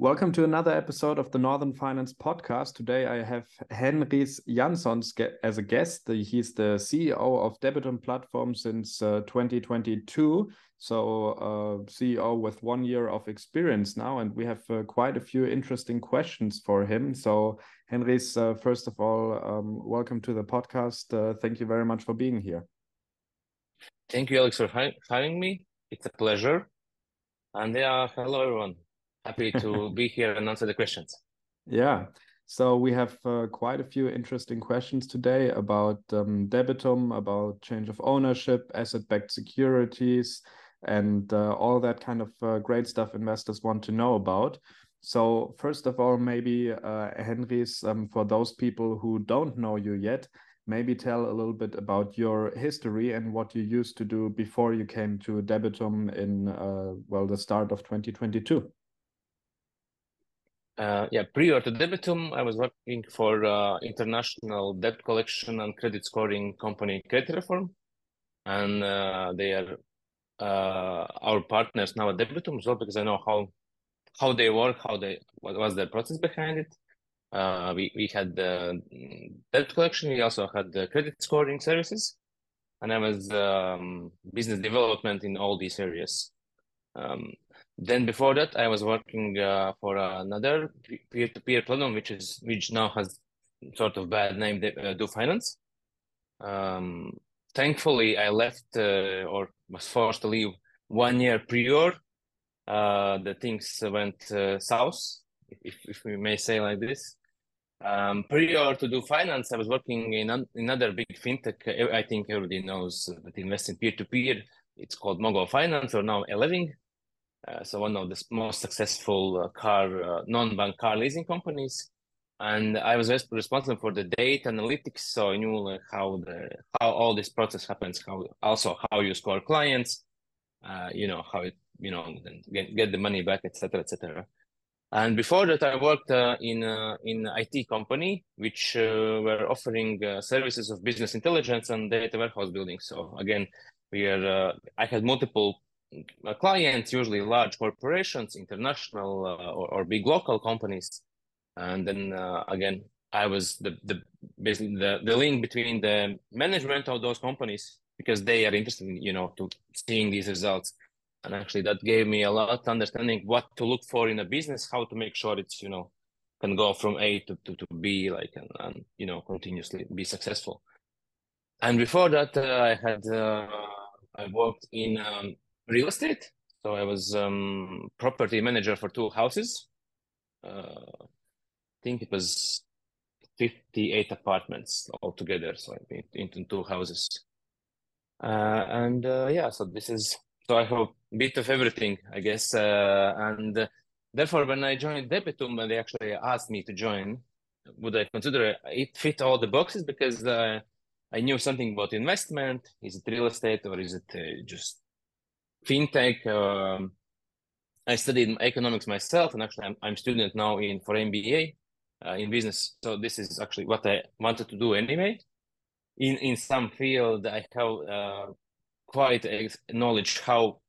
Welcome to another episode of the Northern Finance Podcast. Today I have Henrijs Jansons as a guest. He's the CEO of Debitum Platform since uh, 2022. So, uh, CEO with one year of experience now, and we have uh, quite a few interesting questions for him. So, Henrijs, uh, first of all, um, welcome to the podcast. Uh, thank you very much for being here. Thank you, Alex, for having me. It's a pleasure. And yeah, hello, everyone happy to be here and answer the questions. Yeah. So we have uh, quite a few interesting questions today about um, debitum, about change of ownership, asset-backed securities, and uh, all that kind of uh, great stuff investors want to know about. So first of all, maybe uh, Henrijs, um, for those people who don't know you yet, maybe tell a little bit about your history and what you used to do before you came to Debitum in uh, well the start of 2022. Uh, yeah, prior to Debitum, I was working for uh, international debt collection and credit scoring company Creditreform, and uh, they are uh, our partners now at Debitum as well because I know how how they work, how they what was the process behind it. Uh, we we had the debt collection, we also had the credit scoring services, and I was um, business development in all these areas. Um, then before that, I was working uh, for another peer-to-peer platform, which is which now has sort of bad name, uh, DoFinance. Um, thankfully, I left uh, or was forced to leave one year prior. Uh, the things went uh, south, if, if we may say like this. Um, prior to DoFinance, I was working in an, another big fintech. I think everybody knows that invests in peer-to-peer. It's called Mogo Finance or now Eleving. Uh, so one of the most successful uh, car uh, non-bank car leasing companies. And i was responsible for the data analytics. So i knew like, how the how all this process happens how also how you score clients uh, you know how it you know get, get the money back etc etc and before that i worked uh, in uh, in it company which were offering services of business intelligence and data warehouse building. So again we are i had multiple clients, usually large corporations, international uh, or, or, big local companies. And then uh, again, I was the, the basically the, the link between the management of those companies because they are interested in, you know, to seeing these results. And actually that gave me a lot understanding what to look for in a business, how to make sure it's, you know, can go from A to, to, to B, like, and, and, you know, continuously be successful. And before that, uh, I had, uh, I worked in um, real estate. So I was um, property manager for two houses. Uh, I think it was 58 apartments altogether. So been into two houses. Uh, and uh, yeah, so this is, so I have a bit of everything, I guess. Uh, and therefore, when I joined Debitum, they actually asked me to join, would I consider it fit all the boxes? Because uh, I knew something about investment. Is it real estate or is it uh, just fintech. Um, I studied economics myself, and actually, I'm I'm student now in for MBA uh, in business. So this is actually what I wanted to do anyway. In in some field, I have uh, quite knowledge how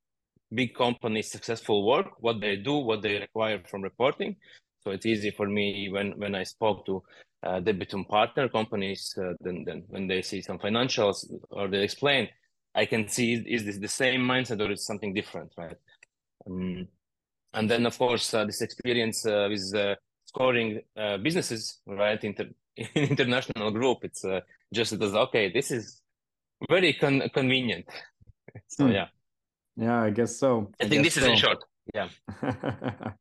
big companies successful work, what they do, what they require from reporting. So it's easy for me when when I spoke to uh, debitum partner companies, uh, then then when they see some financials or they explain I can see is this the same mindset or is something different, right? Um, and then of course uh, this experience uh, with uh, scoring uh, businesses, right? Inter in international group, it's uh, just as okay. This is very con convenient. so hmm. yeah, yeah, I guess so. I, I think this so. is in short. Yeah.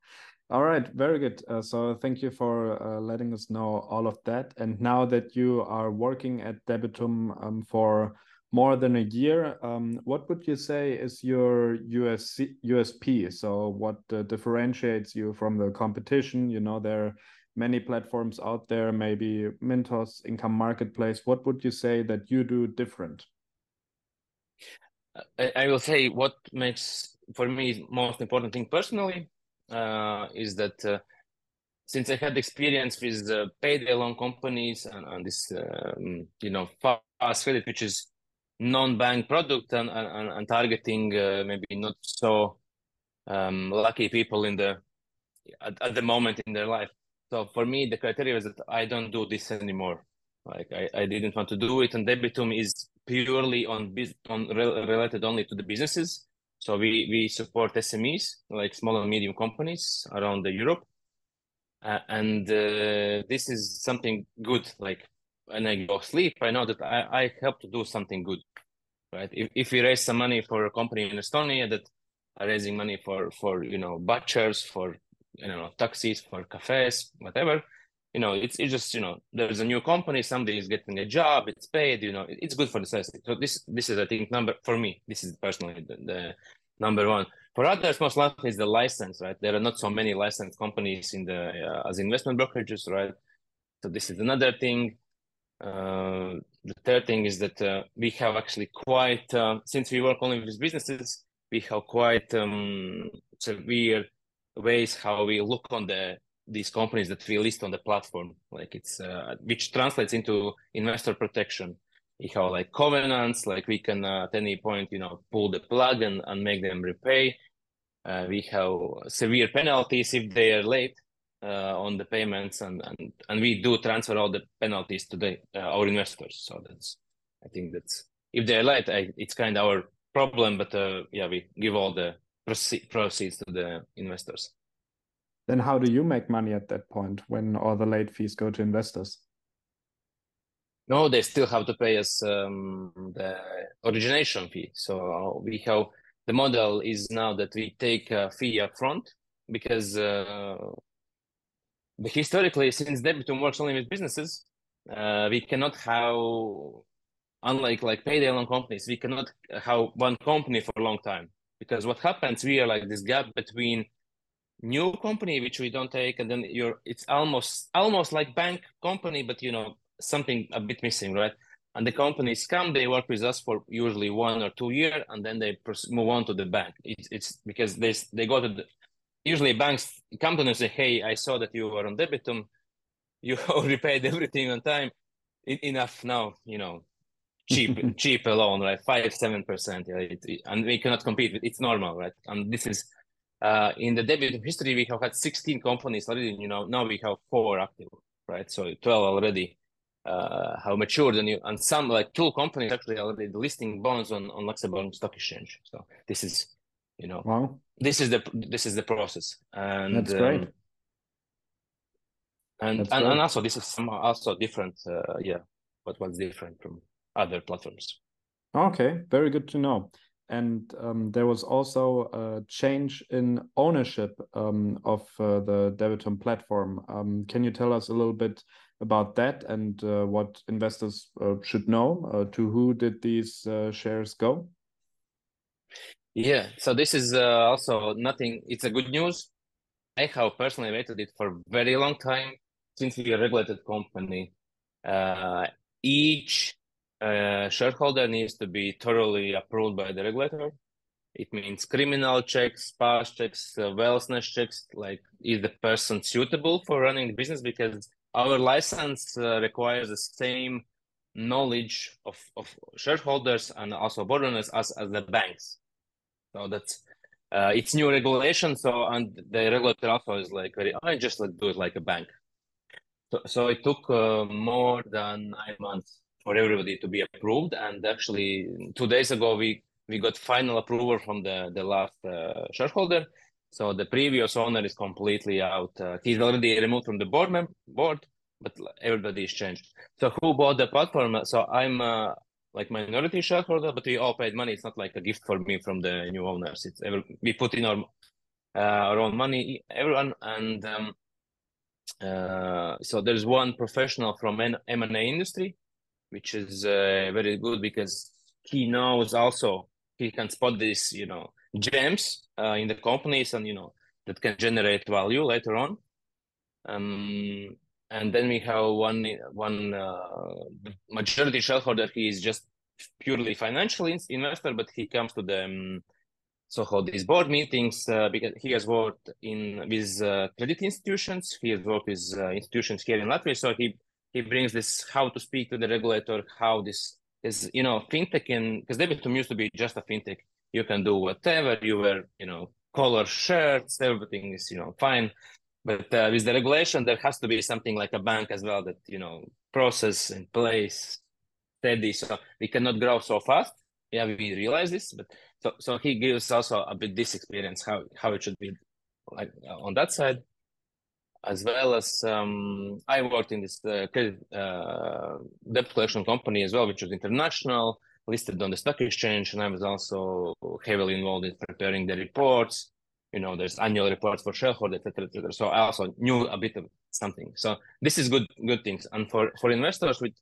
All right, very good. Uh, so thank you for uh, letting us know all of that. And now that you are working at Debitum um, for more than a year. Um, what would you say is your USC, USP? So, what uh, differentiates you from the competition? You know, there are many platforms out there, maybe Mintos, Income Marketplace. What would you say that you do different? I, I will say what makes for me most important thing personally uh, is that uh, since I had experience with uh, payday loan companies and, and this, um, you know, fast credit, which is non-bank product and, and, and targeting uh, maybe not so um, lucky people in the at, at the moment in their life. So for me, the criteria is that I don't do this anymore. Like I, I didn't want to do it, and Debitum is purely on on related only to the businesses. So we we support SMEs like small and medium companies around the Europe, uh, and uh, this is something good. Like when I go sleep, I know that I, I help to do something good, right? If if we raise some money for a company in Estonia that are raising money for for you know butchers, for you know taxis, for cafes, whatever, you know it's it's just you know there's a new company, somebody is getting a job, it's paid, you know it's good for the society. So this this is I think number for me. This is personally the, the number one. For others, most likely is the license, right? There are not so many licensed companies in the uh, as investment brokerages, right? So this is another thing. Uh, the third thing is that uh, we have actually quite, uh, since we work only with businesses, we have quite um, severe ways how we look on the these companies that we list on the platform. Like it's uh, which translates into investor protection. We have like covenants, like we can uh, at any point, you know, pull the plug and, and make them repay. Uh, we have severe penalties if they are late uh, on the payments, and, and and we do transfer all the penalties to the uh, our investors. So that's, I think that's if they're late, I, it's kind of our problem, but uh, yeah, we give all the proceeds to the investors. Then how do you make money at that point when all the late fees go to investors? No, they still have to pay us um, the origination fee. So we have the model is now that we take a fee up front because uh, historically, since Debitum works only with businesses, uh, we cannot have unlike like payday loan companies, we cannot have one company for a long time because what happens, we are like this gap between new company which we don't take, and then you're it's almost almost like bank company, but you know something a bit missing, right? And the companies come, they work with us for usually one or two years, and then they move on to the bank. It's, it's because they they go to the usually banks come to them and say, "Hey, I saw that you were on debitum, you repaid everything on time. enough now, you know, cheap cheap alone, right? Five seven percent, it, and we cannot compete. With, it's normal, right? And this is uh, in the debit history we have had sixteen companies already. You know, now we have four active, right? So twelve already uh, have matured, and you, and some like two companies actually already listing bonds on on Luxembourg Stock Exchange. So this is, you know, wow. this is the this is the process, and that's great. Um, and, and, and also this is some also different uh, yeah what was different from other platforms. Okay, very good to know. And um, there was also a change in ownership um, of uh, the Debitum platform. Um, can you tell us a little bit about that and uh, what investors uh, should know? Uh, to who did these uh, shares go? Yeah, so this is uh, also nothing. It's a good news. I have personally waited it for a very long time since we are a regulated company. each uh, shareholder needs to be thoroughly approved by the regulator. It means criminal checks, past checks, uh, wellness checks, like is the person suitable for running the business? Because our license uh, requires the same knowledge of, of shareholders and also board as, as the banks. So that's uh, it's new regulation. So and the regulator also is like very, I just like do it like a bank. So, so it took uh, more than nine months for everybody to be approved. And actually, two days ago, we we got final approval from the the last uh, shareholder. So the previous owner is completely out. Uh, he's already removed from the board mem- board, but everybody is changed. So who bought the platform? So I'm uh, like minority shareholder, but we all paid money. It's not like a gift for me from the new owners. It's every, we put in our uh, our own money, everyone, and um, uh, so there's one professional from M and A industry which is uh, very good because he knows also he can spot these you know gems uh, in the companies and you know that can generate value later on um, and then we have one one uh, majority shareholder he is just purely financial investor but he comes to the um, so-called these board meetings uh, because he has worked in with uh, credit institutions he has worked with uh, institutions here in latvia so he he brings this how to speak to the regulator, how this is, you know, fintech in because Debitum used to be just a fintech. You can do whatever. You wear, you know, color shirts. Everything is, you know, fine. But uh, with the regulation, there has to be something like a bank as well that you know process in place, steady. So we cannot grow so fast. Yeah, we realize this, but so so he gives also a bit this experience how how it should be like on that side, as well as um, I worked in this uh, uh, debt collection company as well, which was international, listed on the stock exchange, and I was also heavily involved in preparing the reports you know there's annual reports for shareholders etc etc so i also knew a bit of something. So this is good good things. And for for investors with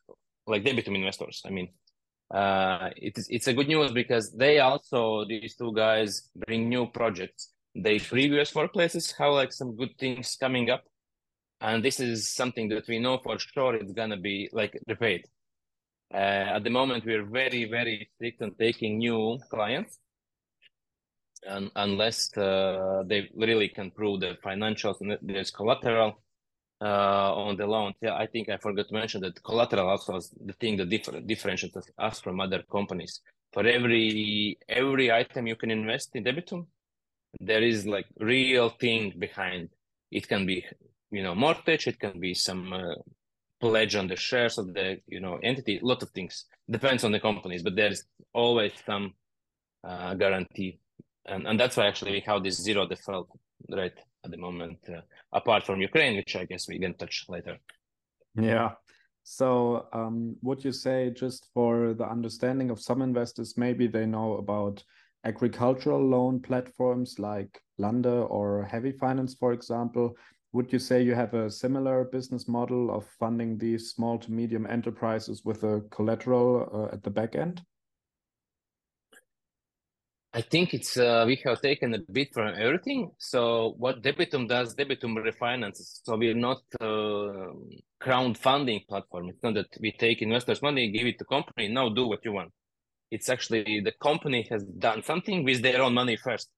like debitum investors i mean uh it is it's a good news because they also these two guys bring new projects. They previous workplaces have like some good things coming up. And this is something that we know for sure it's gonna be like repaid. Uh, at the moment we're very very strict on taking new clients and unless uh, they really can prove the financials and there's collateral uh, on the loan. Yeah, I think I forgot to mention that collateral also is the thing that differ- differentiates us from other companies. For every every item you can invest in Debitum, there is like real thing behind. It can be, you know, mortgage. It can be some uh, pledge on the shares of the you know entity. A lot of things depends on the companies, but there's always some uh, guarantee and and that's why actually we have this zero default rate at the moment, uh, apart from Ukraine, which I guess we can touch later. Yeah. So, um, would you say just for the understanding of some investors, maybe they know about agricultural loan platforms like Lande or HeavyFinance, for example? Would you say you have a similar business model of funding these small to medium enterprises with a collateral uh, at the back end? I think it's uh, we have taken a bit from everything. So what Debitum does, Debitum refinances. So we're not uh, crowdfunding platform. It's not that we take investors' money, give it to company, now do what you want. It's actually the company has done something with their own money first,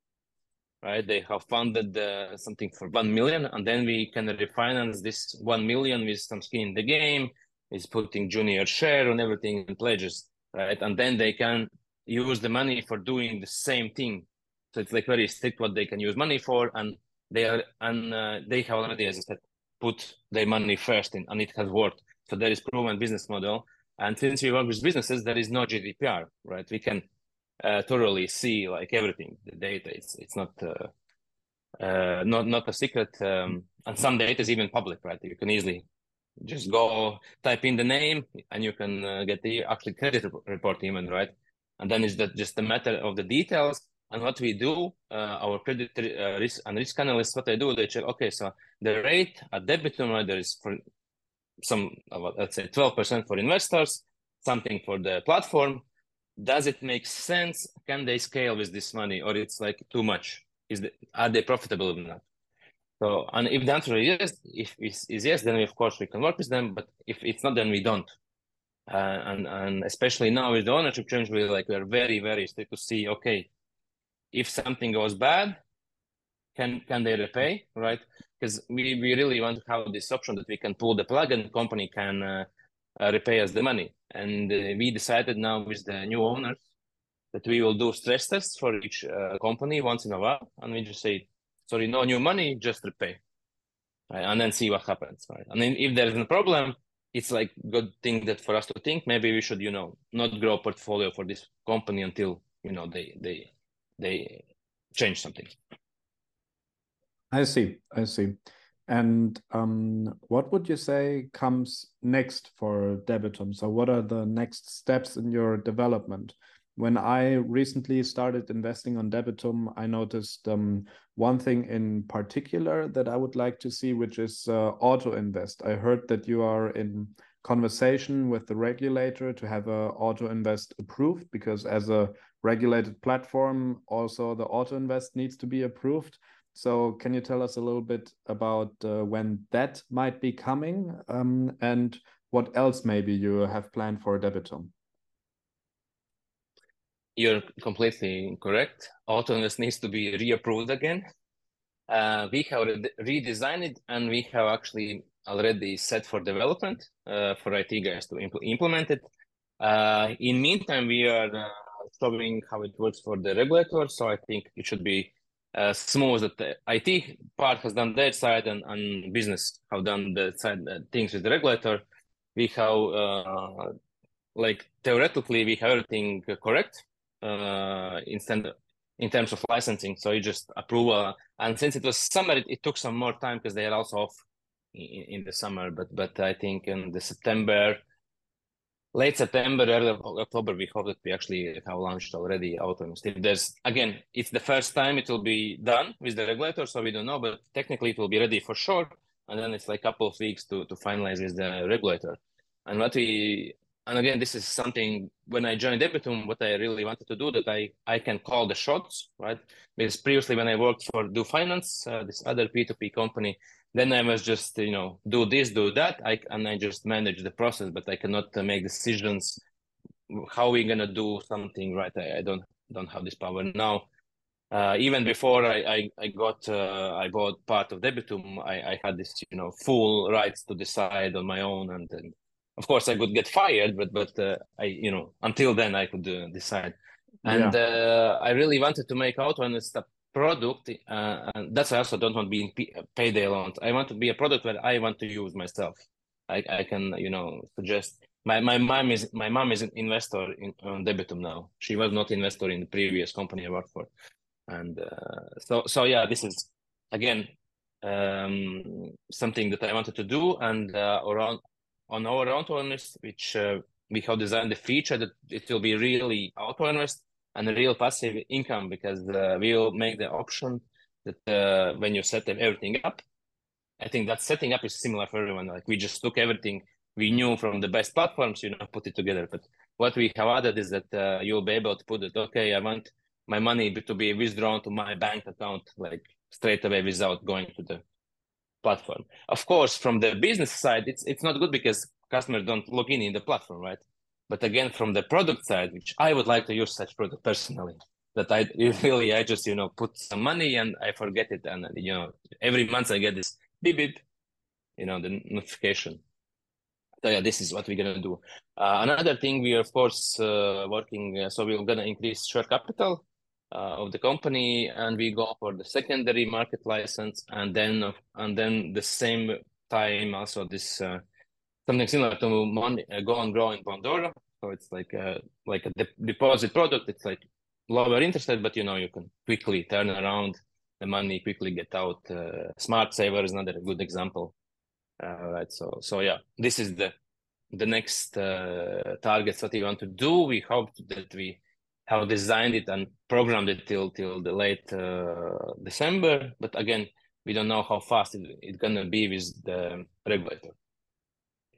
right? They have funded uh, something for one million, and then we can refinance this one million with some skin in the game. Is putting junior share on everything and pledges, right? And then they can use the money for doing the same thing. So it's like very strict what they can use money for, and they are and uh, they have already, as I said, put their money first and it has worked. So there is proven business model. And since we work with businesses, there is no GDPR, right? We can uh, thoroughly see like everything, the data. It's it's not uh, uh, not not a secret, um, and some data is even public, right? You can easily just go type in the name, and you can uh, get the actually credit report even, right? And then it's that just a matter of the details and what we do, uh, our credit uh, risk and risk analysts, what they do, they check, okay, so the rate at debitum rate is for some, let's say 12% for investors, something for the platform. Does it make sense? Can they scale with this money or it's like too much? Is the, are they profitable or not? So, and if the answer is yes, if is yes, then we, of course we can work with them. But if it's not, then we don't uh, and and especially now with the ownership change, we like we're very very strict to see okay, if something goes bad, can can they repay right? Because we we really want to have this option that we can pull the plug and company can uh, uh, repay us the money. And uh, we decided now with the new owners that we will do stress tests for each uh, company once in a while, and we just say, sorry, no new money, just repay, right? and then see what happens. Right? And then if there is a problem it's like good thing that for us to think. Maybe we should you know not grow portfolio for this company until you know they they they change something. I see. I see. And um, what would you say comes next for debitum? So what are the next steps in your development when I recently started investing on Debitum, I noticed um, one thing in particular that I would like to see, which is uh, auto invest. I heard that you are in conversation with the regulator to have a auto invest approved because as a regulated platform, also the auto invest needs to be approved. So can you tell us a little bit about uh, when that might be coming um, and what else maybe you have planned for Debitum? You're completely correct. Autonomous needs to be reapproved again. Uh, we have re redesigned it and we have actually already set for development uh, for IT guys to impl implement it. Uh, in meantime, we are uh, showing how it works for the regulator. So I think it should be uh, smooth that the IT part has done their side and, and business have done the side uh, things with the regulator. We have like theoretically we have everything correct uh, instead in terms of licensing. So you just approve, uh, and since it was summer, it, it took some more time because they are also off in, in, the summer. But but I think in the September late September, early October, we hope that we actually have launched already Autoinvest. If there's again, it's the first time it will be done with the regulator, so we don't know, but technically it will be ready for sure. And then it's like a couple of weeks to to finalize with the regulator. And what we and again, this is something when I joined Debitum, what I really wanted to do that I I can call the shots, right? Because previously when I worked for DoFinance, uh, this other P2P company, then I was just you know do this, do that, I and I just manage the process, but I cannot uh, make decisions how we gonna do something, right? I, I don't don't have this power now. Uh, even before I I, I got uh, I bought part of Debitum, I, I had this you know full rights to decide on my own, and, and of course I could get fired, but but uh, I you know until then I could uh, decide, and yeah. Uh, I really wanted to make out when it's product, uh, and that's why I also don't want to be in P- payday loans. I want to be a product that I want to use myself. I, I can, you know, suggest. My, my mom is my mom is an investor in on Debitum now. She was not investor in the previous company I worked for, and uh, so so yeah, this is again um, something that I wanted to do. And uh, around on our Autoinvest, which uh, we have designed the feature that it will be really Autoinvest and real passive income because uh, we will make the option that uh, when you set everything up, I think that setting up is similar for everyone. Like we just took everything we knew from the best platforms, you know, put it together. But what we have added is that uh, you'll be able to put it. Okay, I want my money to be withdrawn to my bank account like straight away without going to the platform. Of course, from the business side, it's it's not good because customers don't log in in the platform, right? But again, from the product side, which I would like to use such product personally, that I really I just you know put some money and I forget it, and you know every month I get this beep beep, you know the notification. So yeah, this is what we're gonna do. Uh, another thing we are of course uh, working, uh, so we're gonna increase share capital of the company, and we go for the secondary market license, and then and then the same time also this uh, something similar to money, uh, go and grow in Bondora. So it's like a like a de- deposit product. It's like lower interest rate, but you know you can quickly turn around the money, quickly get out. Uh, Smart Saver is another good example. Uh, right. So so yeah, this is the the next uh, targets that we want to do. We hope that we have designed it and programmed it till till the late uh, December. But again, we don't know how fast it, it's gonna be with the regulator.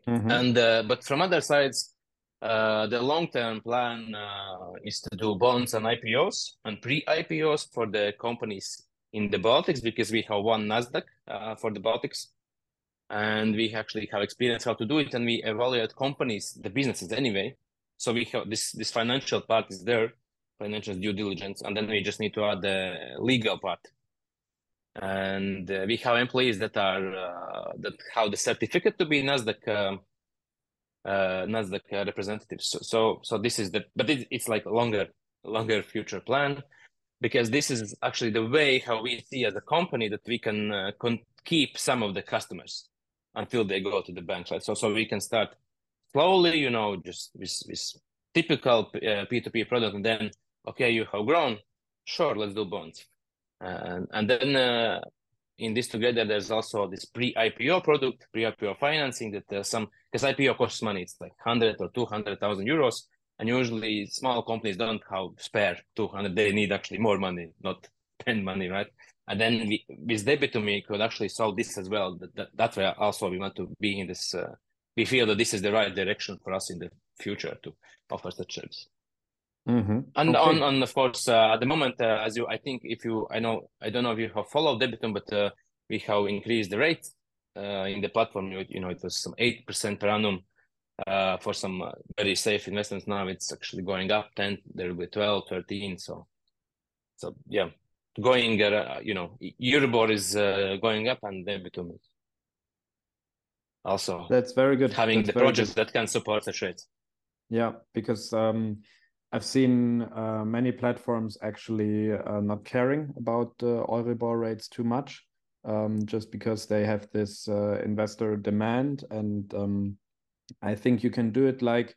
Mm-hmm. And uh, but from other sides, uh, the long-term plan uh, is to do bonds and IPOs and pre-IPOs for the companies in the Baltics because we have one Nasdaq uh, for the Baltics, and we actually have experience how to do it, and we evaluate companies, the businesses anyway. So we have this this financial part is there, financial due diligence, and then we just need to add the legal part and uh, we have employees that are uh, that have the certificate to be Nasdaq um, uh, Nasdaq representatives. So, so, so this is the but it, it's like longer longer future plan because this is actually the way how we see as a company that we can uh, keep some of the customers until they go to the bank. So so we can start slowly, you know, just with, with typical uh, P2P product, and then okay, you have grown, sure, let's do bonds and, and then uh, in this together, there's also this pre-IPO product, pre-IPO financing that uh, some because IPO costs money. It's like hundred or two hundred thousand euros, and usually small companies don't have spare two hundred. They need actually more money, not ten money, right? And then we, with Debitum could actually solve this as well. That, that, that's why also we want to be in this. Uh, we feel that this is the right direction for us in the future to offer such service. Mm-hmm. And okay. on, on of course, uh, at the moment, uh, as you, I think if you, I know, I don't know if you have followed Debitum, but uh, we have increased the rate uh, in the platform. You you, know, it was some eight percent per annum uh, for some uh, very safe investments. Now it's actually going up ten. There will be 12, 13. So, so yeah, going. you know, Euribor is going up, and Debitum is also. That's very good. Having That's the projects good. that can support the trade. Yeah, because um, I've seen uh, many platforms actually uh, not caring about uh, Euribor rates too much, um, just because they have this uh, investor demand, and um, I think you can do it like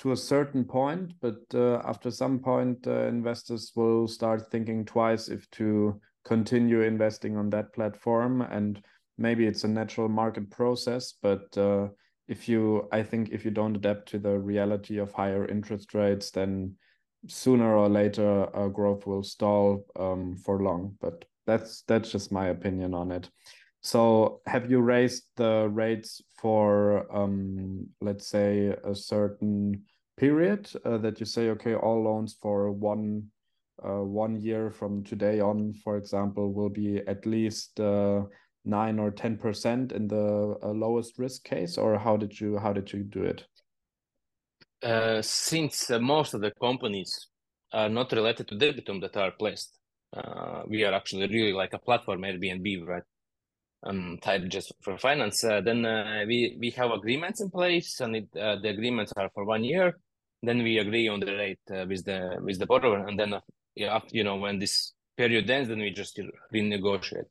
to a certain point, but uh, after some point, uh, investors will start thinking twice if to continue investing on that platform. And maybe it's a natural market process, but uh, if you, I think, if you don't adapt to the reality of higher interest rates, then sooner or later, uh, growth will stall um, for long. But that's that's just my opinion on it. So have you raised the rates for, um, let's say, a certain period uh, that you say, okay, all loans for one uh, one year from today on, for example, will be at least uh, nine or ten percent in the uh, lowest risk case, or how did you how did you do it? Uh, since uh, most of the companies are not related to Debitum that are placed, we are actually really like a platform Airbnb, right? um, type just for finance, uh, then uh, we we have agreements in place, and it, uh, the agreements are for one year. Then we agree on the rate uh, with the with the borrower, and then uh, after, you know when this period ends, then we just renegotiate.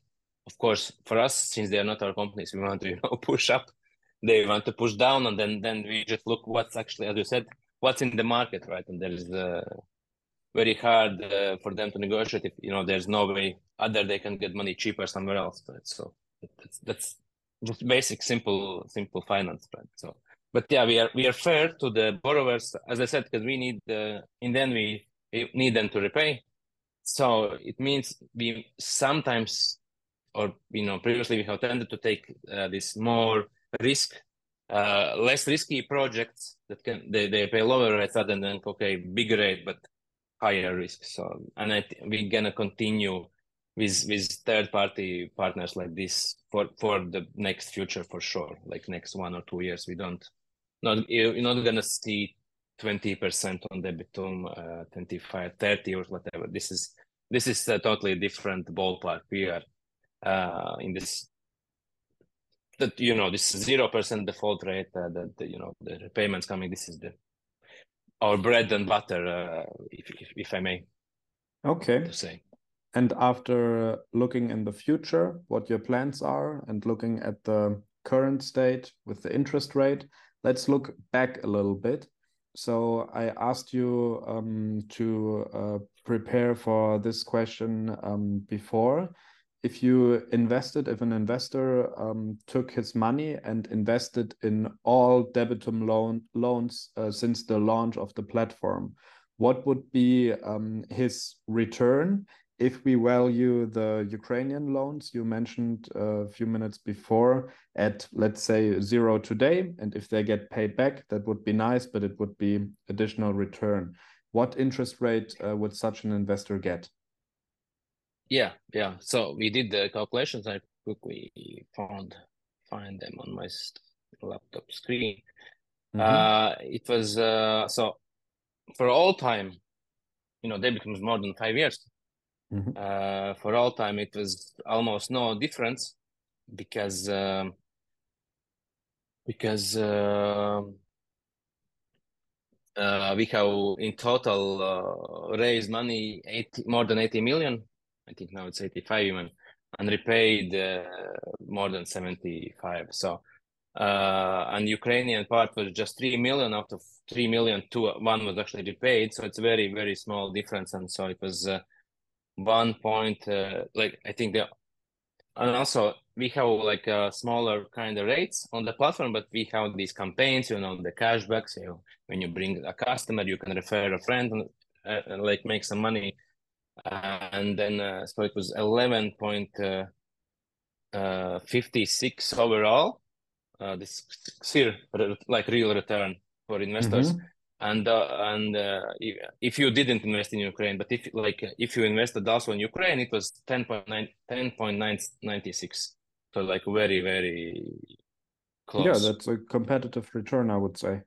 Of course, for us, since they are not our companies, we want to you know push up. They want to push down, and then then we just look what's actually, as you said, what's in the market, right? And there is uh, very hard for them to negotiate if you know there's no way other they can get money cheaper somewhere else. Right? So that's that's just basic simple simple finance right so but yeah we are we are fair to the borrowers as i said because we need the in then we, we need them to repay so it means we sometimes or you know previously we have tended to take uh, this more risk uh, less risky projects that can they, they pay lower rates rather than okay bigger rate but higher risk. So and I we're gonna continue with with third party partners like this for for the next future for sure like next one or two years. We don't not you're not gonna see 20% on debitum uh, 25 30 or whatever. This is this is a totally different ballpark. We are uh, in this that you know this zero percent default rate uh, that you know the repayments coming this is the our bread and butter uh, if, if, if i may okay to say and after looking in the future, what your plans are, and looking at the current state with the interest rate, let's look back a little bit. So I asked you um, to uh, prepare for this question um, before. If you invested, if an investor um, took his money and invested in all debitum loan loans uh, since the launch of the platform, what would be um, his return if we value the Ukrainian loans you mentioned a few minutes before at, let's say, zero today, and if they get paid back, that would be nice, but it would be additional return. What interest rate uh, would such an investor get? Yeah, yeah. So we did the calculations. I quickly found find them on my laptop screen. Mm -hmm. uh, it was uh, so for all time, you know, they becomes more than five years Mm-hmm. Uh, for all time, it was almost no difference because um, because uh, uh, we have in total uh, raised money 80, more than 80 million. I think now it's 85 even, and repaid uh, more than 75. So, uh, and Ukrainian part was just 3 million out of 3 million, two, one was actually repaid. So it's very, very small difference. And so it was one point uh, like i think the and also we have like a uh, smaller kind of rates on the platform but we have these campaigns you know the cashbacks you know, when you bring a customer you can refer a friend and, uh, and like make some money uh, and then uh, so it was 11.56 uh, overall this here like real return for investors mm-hmm and uh, and uh, if, if you didn't invest in Ukraine, but if like if you invested also in Ukraine, it was 10.9 10.96. So like very very close. Yeah, that's a competitive return, I would say.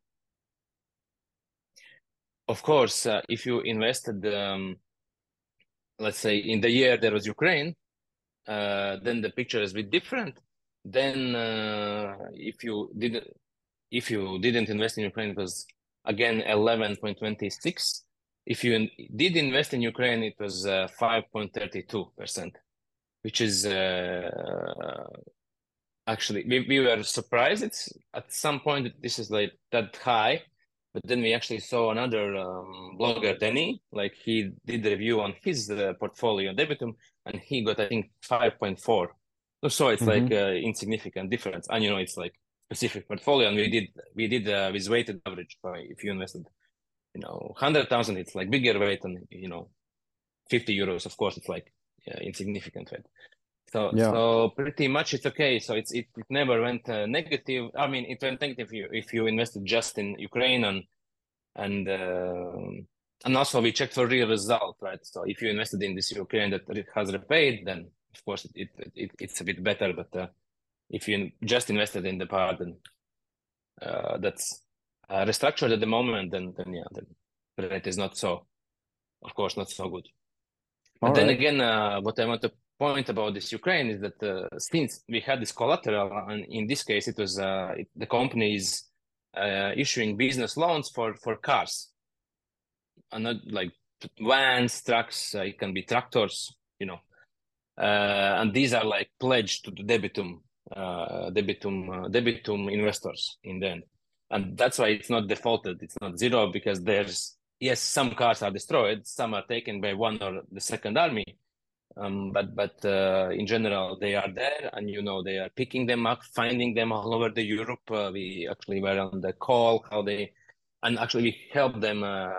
Of course, uh, if you invested, um, let's say in the year there was Ukraine, uh, then the picture is a bit different. Then uh, if you didn't if you didn't invest in Ukraine, it was again 11.26 if you did invest in Ukraine, it was uh, 5.32%, which is uh, actually, we, we were surprised. It's at some point, this is like that high. But then we actually saw another um, blogger, Denny, like he did a review on his uh, portfolio Debitum, and he got, I think, 5.4. So it's mm-hmm. like uh, insignificant difference. And, you know, it's like specific portfolio. And we did, we did uh, with weighted average, if you invested you know, hundred thousand, it's like bigger weight, and you know, fifty euros, of course, it's like yeah, insignificant weight. So, yeah. so pretty much it's okay. So it's it, it never went uh, negative. I mean, it went negative if you if you invested just in Ukraine and and uh, and also we checked for real result, right? So if you invested in this Ukraine that it has repaid, then of course it, it, it it's a bit better. But uh, if you just invested in the part, then uh, that's uh, restructured at the moment, then then yeah, then rate is not so, of course, not so good. But All then again, uh, what I want to point about this Ukraine is that uh, since we had this collateral, and in this case, it was uh, it, the company is uh, issuing business loans for for cars, and not like vans, trucks. Uh, it can be tractors, you know, uh, and these are like pledged to the debitum, uh, debitum, debitum investors in the end and that's why it's not defaulted it's not zero because there's yes some cars are destroyed some are taken by one or the second army um, but but uh, in general they are there and you know they are picking them up finding them all over the europe uh, we actually were on the call how they and actually we helped them uh,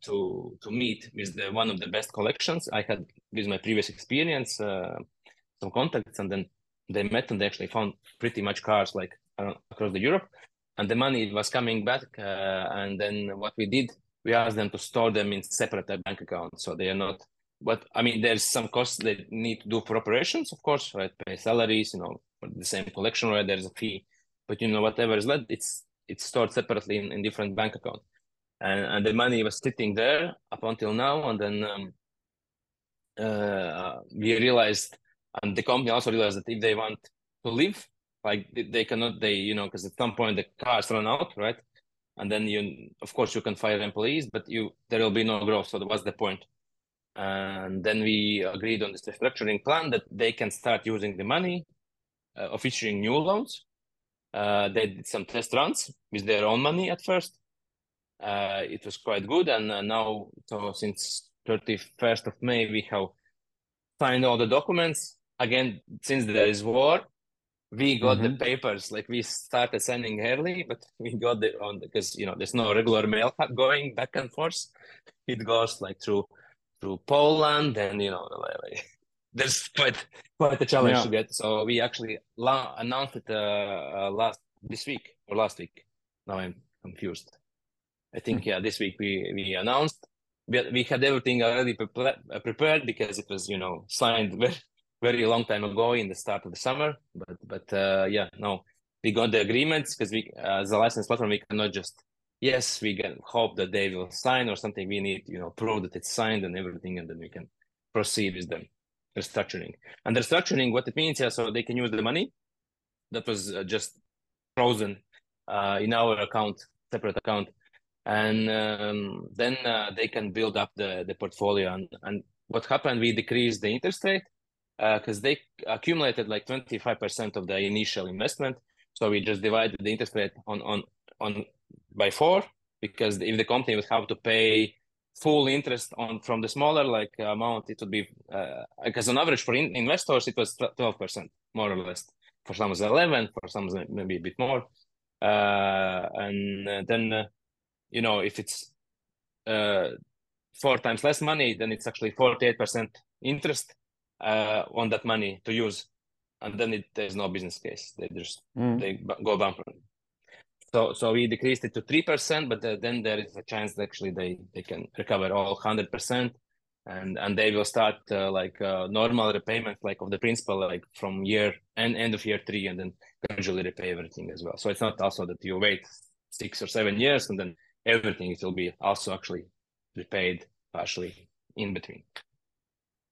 to to meet with the one of the best collections i had with my previous experience uh, some contacts and then they met and they actually found pretty much cars like uh, across the europe and the money was coming back. And then what we did, we asked them to store them in separate bank accounts, so they are not. But I mean, there's some costs they need to do for operations, of course, right? Pay salaries, you know, the same collection, right? There's a fee, but you know, whatever is left, it's it's stored separately in, in different bank account, and and the money was sitting there up until now, and then um, uh, we realized, and the company also realized that if they want to live like they cannot they you know because at some point the cars run out right? And then you of course you can fire employees but you there will be no growth. So what's the point and then we agreed on this restructuring plan that they can start using the money uh, of issuing new loans. Uh, they did some test runs with their own money at first. Uh, it was quite good. And uh, now so since 31st of may we have signed all the documents. Again since there is war we got mm-hmm. the papers. Like we started sending early but we got it on because you know there's no regular mail going back and forth. It goes like through through poland and you know like, there's quite quite a challenge yeah. to get. So we actually la- announced it uh, uh, last this week or last week. Now i'm confused. I think yeah this week we we announced. We, we had everything already pre- prepared because it was you know signed very very long time ago in the start of the summer. But but uh, yeah, no, we got the agreements because we as a license platform we cannot just yes we can hope that they will sign or something. We need you know prove that it's signed and everything, and then we can proceed with them restructuring. And restructuring, what it means, yeah, so they can use the money that was uh, just frozen uh, in our account, separate account, and um, then uh, they can build up the the portfolio. And, and what happened, we decreased the interest rate because uh, they accumulated like 25% of the initial investment. So we just divided the interest rate on on on by four because if the company would have to pay full interest on from the smaller like amount, it would be uh, because on average for in- investors it was 12% more or less. For some was 11, for some maybe a bit more. Uh, and then uh, you know if it's uh, four times less money, then it's actually 48% interest uh, on that money to use, and then it, there's no business case. They just mm. they go bankrupt. So so we decreased it to three percent, but uh, then there is a chance that actually they they can recover all hundred percent, and and they will start uh, like uh, normal repayment like of the principal like from year and end of year three, and then gradually repay everything as well. So it's not also that you wait six or seven years and then everything it will be also actually repaid partially in between.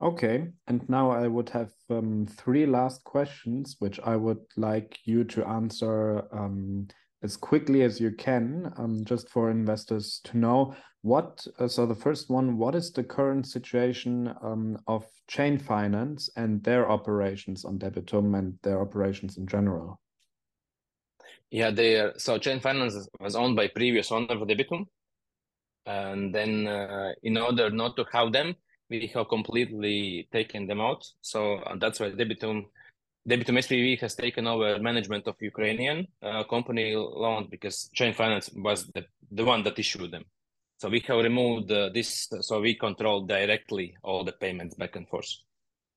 Okay, and now I would have um, three last questions, which I would like you to answer um, as quickly as you can, um, just for investors to know what. Uh, so the first one, what is the current situation um, of Chain Finance and their operations on Debitum and their operations in general? Yeah, they are, so Chain Finance was owned by previous owner of Debitum, and then uh, in order not to have them, we have completely taken them out. So uh, that's why Debitum Debitum SPV has taken over management of Ukrainian uh, company loans because Chain Finance was the, the one that issued them. So we have removed uh, this, so we control directly all the payments back and forth.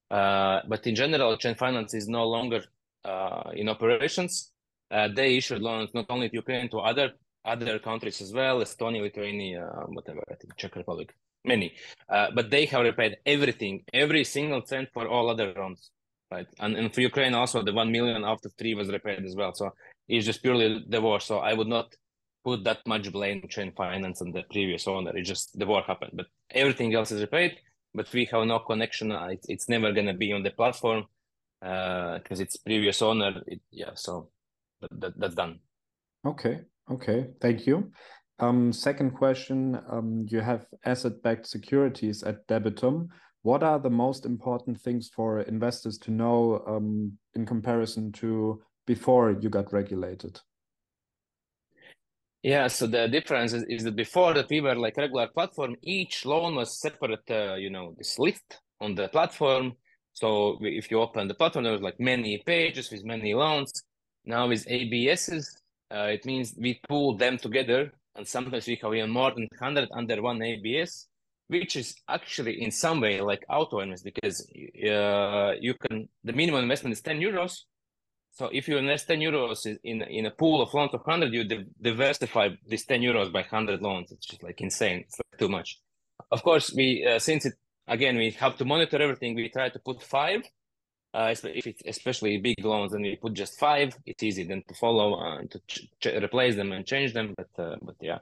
Uh, but in general, Chain Finance is no longer uh, in operations. Uh, they issued loans not only to Ukraine, to other other countries as well, Estonia, Lithuania, whatever, I think Czech Republic, many. Uh, but they have repaid everything, every single cent for all other loans right? And, and for Ukraine also the one million after three was repaid as well. So it's just purely the war. So I would not put that much blame chain finance and the previous owner. It's just the war happened, but everything else is repaid. But we have no connection. It's, it's never gonna be on the platform because uh, it's previous owner. It, yeah, so that, that, that's done. Okay. Okay. Thank you. Um, second question: um, You have asset-backed securities at Debitum what are the most important things for investors to know um, in comparison to before you got regulated? Yeah, so the difference is, is that before that we were like regular platform, each loan was separate, uh, you know, this list on the platform. So if you open the platform, there was like many pages with many loans. Now with ABSs, uh, it means we pool them together, and sometimes we have even more than 100 under one ABS which is actually in some way like auto invest because uh, you can the minimum investment is 10 euros. So if you invest 10 euros in in a pool of loans of 100 you diversify this 10 euros by 100 loans it's just like insane. It's like too much. Of course we uh, since it again we have to monitor everything we try to put five uh, if it's especially big loans and we put just five. It's easy then to follow and to replace them and change them but uh, but yeah.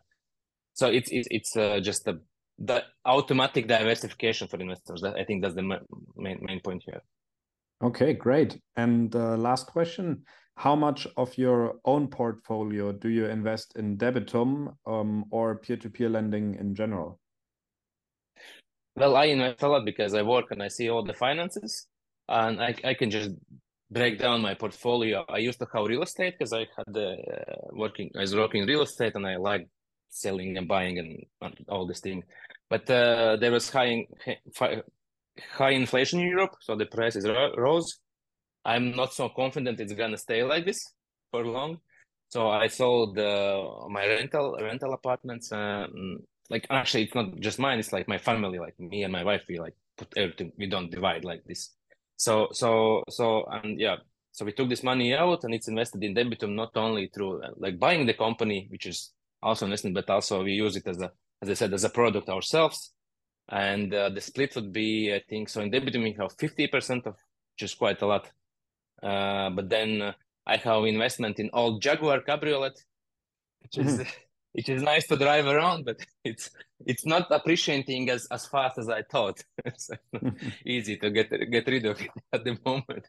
So it's it's, it's uh, just a the automatic diversification for investors. I think that's the main main point here. Okay, great. And uh, last question: How much of your own portfolio do you invest in Debitum um, or peer-to-peer lending in general? Well, I invest a lot because I work and I see all the finances, and I, I can just break down my portfolio. I used to have real estate because I had the uh, working. I was working real estate, and I like selling and buying and all these things. But uh, there was high high inflation in Europe, so the prices rose. I'm not so confident it's gonna stay like this for long. So I sold uh, my rental rental apartments. Um, like actually, it's not just mine. It's like my family, like me and my wife. We like put everything. We don't divide like this. So so so and yeah. So we took this money out and it's invested in Debitum not only through uh, like buying the company, which is also investment, but also we use it as a as I said, as a product ourselves. And uh, the split would be, I think, so in Debitum we have 50% of, which is quite a lot. Uh, but then uh, I have investment in old Jaguar Cabriolet, which is mm-hmm. which is nice to drive around, but it's it's not appreciating as, as fast as I thought. it's easy to get get rid of it at the moment,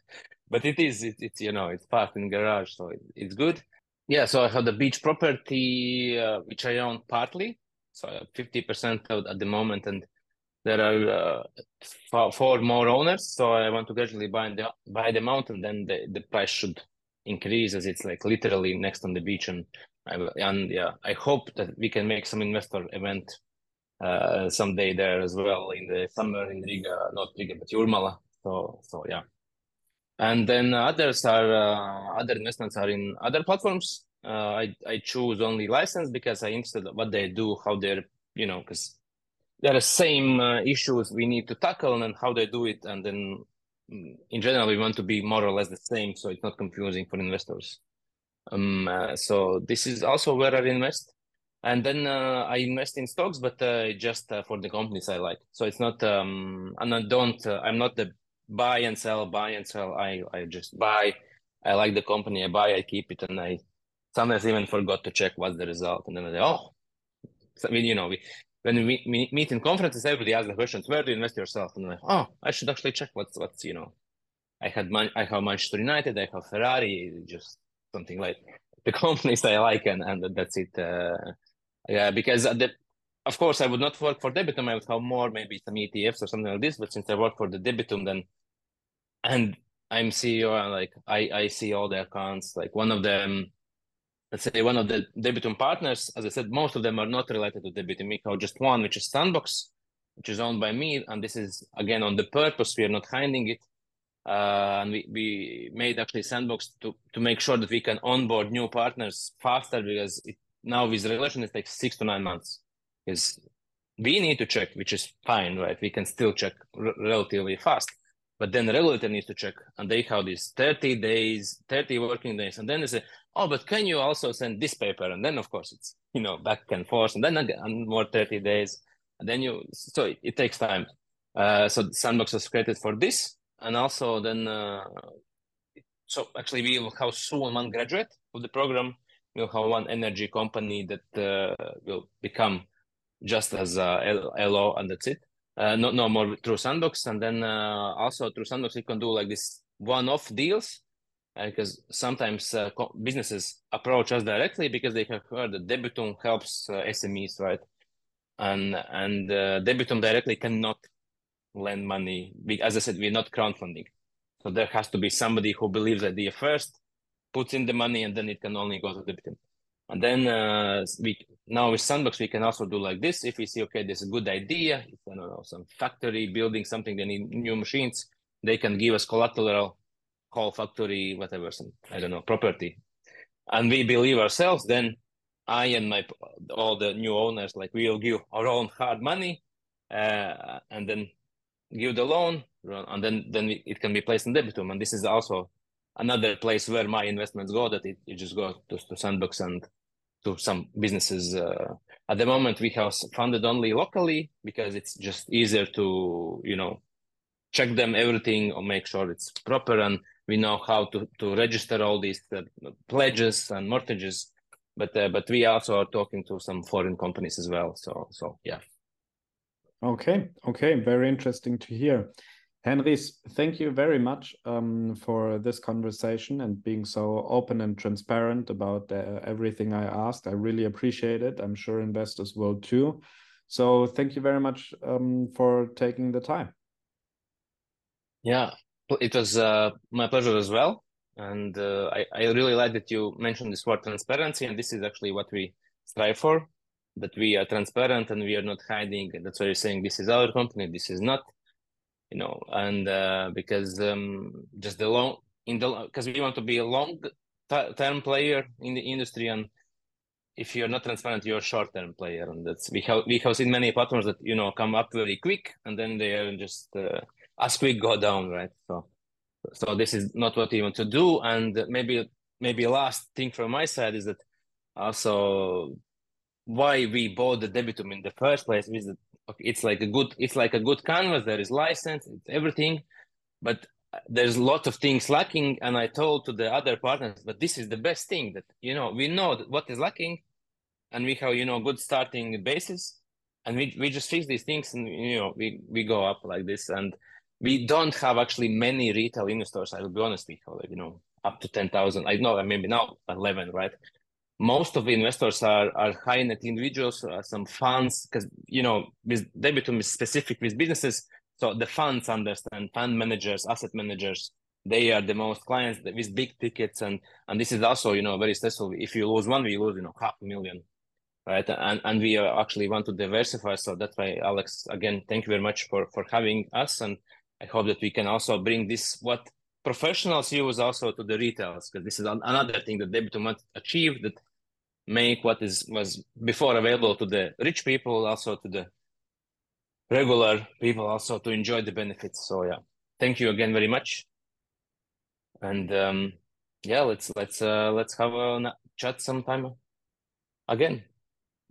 but it is it, it's you know it's parked in garage, so it, it's good. Yeah, so I have the beach property uh, which I own partly, so 50% at the moment, and there are uh, four more owners. So I want to gradually buy the buy them out, and then the, the price should increase as it's like literally next on the beach. And I, and yeah, I hope that we can make some investor event uh, someday there as well in the summer in Riga, not Riga but Jurmala. So so yeah, and then others are uh, other investments are in other platforms uh, I I choose only license because I interested what they do, how they're you know because there are same uh, issues we need to tackle and how they do it, and then mm, in general we want to be more or less the same, so it's not confusing for investors. Um, uh, so this is also where I invest, and then uh, I invest in stocks, but uh, just uh, for the companies I like. So it's not um, and I don't I'm not the buy and sell, buy and sell. I I just buy. I like the company I buy, I keep it, and I sometimes even forgot to check what's the result, and then I say, oh, so, I mean, you know, we, when we meet in conferences, everybody asks the questions, where do you invest yourself? And I'm like, oh, I should actually check what's what's you know, I had man- I have Manchester United, I have Ferrari, just something like the companies I like, and and that's it. Uh, yeah, because the, of course I would not work for Debitum. I would have more maybe some ETFs or something like this. But since I work for the Debitum, then and I'm CEO, and like I I see all the accounts. Like one of them, let's say one of the Debitum partners, as I said, most of them are not related to Debitum Michał, just one, which is Sandbox, which is owned by me, and this is again on the purpose. We are not hiding it. Uh, and we, we made actually sandbox to, to make sure that we can onboard new partners faster because it, now with relation it takes six to nine months because we need to check which is fine right? We can still check r- relatively fast but then the regulator needs to check and they have these 30 days 30 working days and then they say oh but can you also send this paper? And then of course it's you know back and forth and then again more 30 days and then you so it, it takes time. Uh, so sandbox was created for this and also then uh, so actually we will have soon one graduate of the program. We'll have one energy company that uh, will become just as a LO and that's it uh, no, no more through sandbox and then uh, also through sandbox we can do like this one-off deals because uh, sometimes uh, businesses approach us directly because they have heard that debitum helps uh, smes right and and debitum directly cannot lend money. As I said, we're not crowdfunding. So there has to be somebody who believes the idea first, puts in the money, and then it can only go to Debitum. And then uh, we now with Sandbox we can also do like this. If we see okay, there's a good idea, if I don't know some factory building something, they need new machines, they can give us collateral, whole factory, whatever, some I don't know property, and we believe ourselves. Then I and my all the new owners like we will give our own hard money, uh, and then give the loan, and then then it can be placed in debitum. And this is also another place where my investments go. That it, it just goes to, to Sandbox and to some businesses. Uh, at the moment, we have funded only locally because it's just easier to you know check them everything or make sure it's proper. And we know how to, to register all these uh, pledges and mortgages. But uh, but we also are talking to some foreign companies as well. So so yeah. Okay, okay, very interesting to hear. Henrijs, thank you very much um, for this conversation and being so open and transparent about uh, everything I asked. I really appreciate it. I'm sure investors will too. So thank you very much um, for taking the time. Yeah, it was uh, my pleasure as well. And uh, I, I really like that you mentioned this word transparency, and this is actually what we strive for that we are transparent and we are not hiding. That's why you're saying this is our company, this is not, you know, and uh, because um, just the long in the because we want to be a long term player in the industry and if you're not transparent you're a short term player and that's we have we have seen many patterns that you know come up very quick and then they are just uh, as quick go down right? So so this is not what we want to do and maybe maybe last thing from my side is that also why we bought the debitum in the first place is that it's like a good it's like a good canvas there is license it's everything but there's a lot of things lacking and i told to the other partners but this is the best thing that you know we know what is lacking and we have you know good starting basis and we, we just fix these things and you know we, we go up like this and we don't have actually many retail investors i will be honest with you like you know up to 10,000 i know maybe now 11 right most of the investors are, are high net individuals, uh, some funds, because you know, with debitum is specific with businesses. So the funds understand fund managers, asset managers, they are the most clients with big tickets, and and this is also you know very stressful. If you lose one, we lose you know half a million, right? And and we actually want to diversify. So that's why Alex, again, thank you very much for for having us, and I hope that we can also bring this what professionals use also to the retailers because this is another thing that Debitum want to achieve that make what is was before available to the rich people also to the regular people also to enjoy the benefits. So yeah. Thank you again very much. And um yeah let's let's uh let's have a chat sometime again.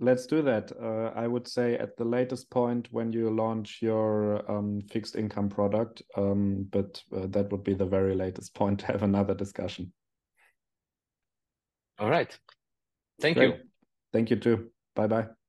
Let's do that. Uh, i would say at the latest point when you launch your um, fixed income product um, but uh, that would be the very latest point to have another discussion. All right Thank Great. you. Thank you too. Bye bye.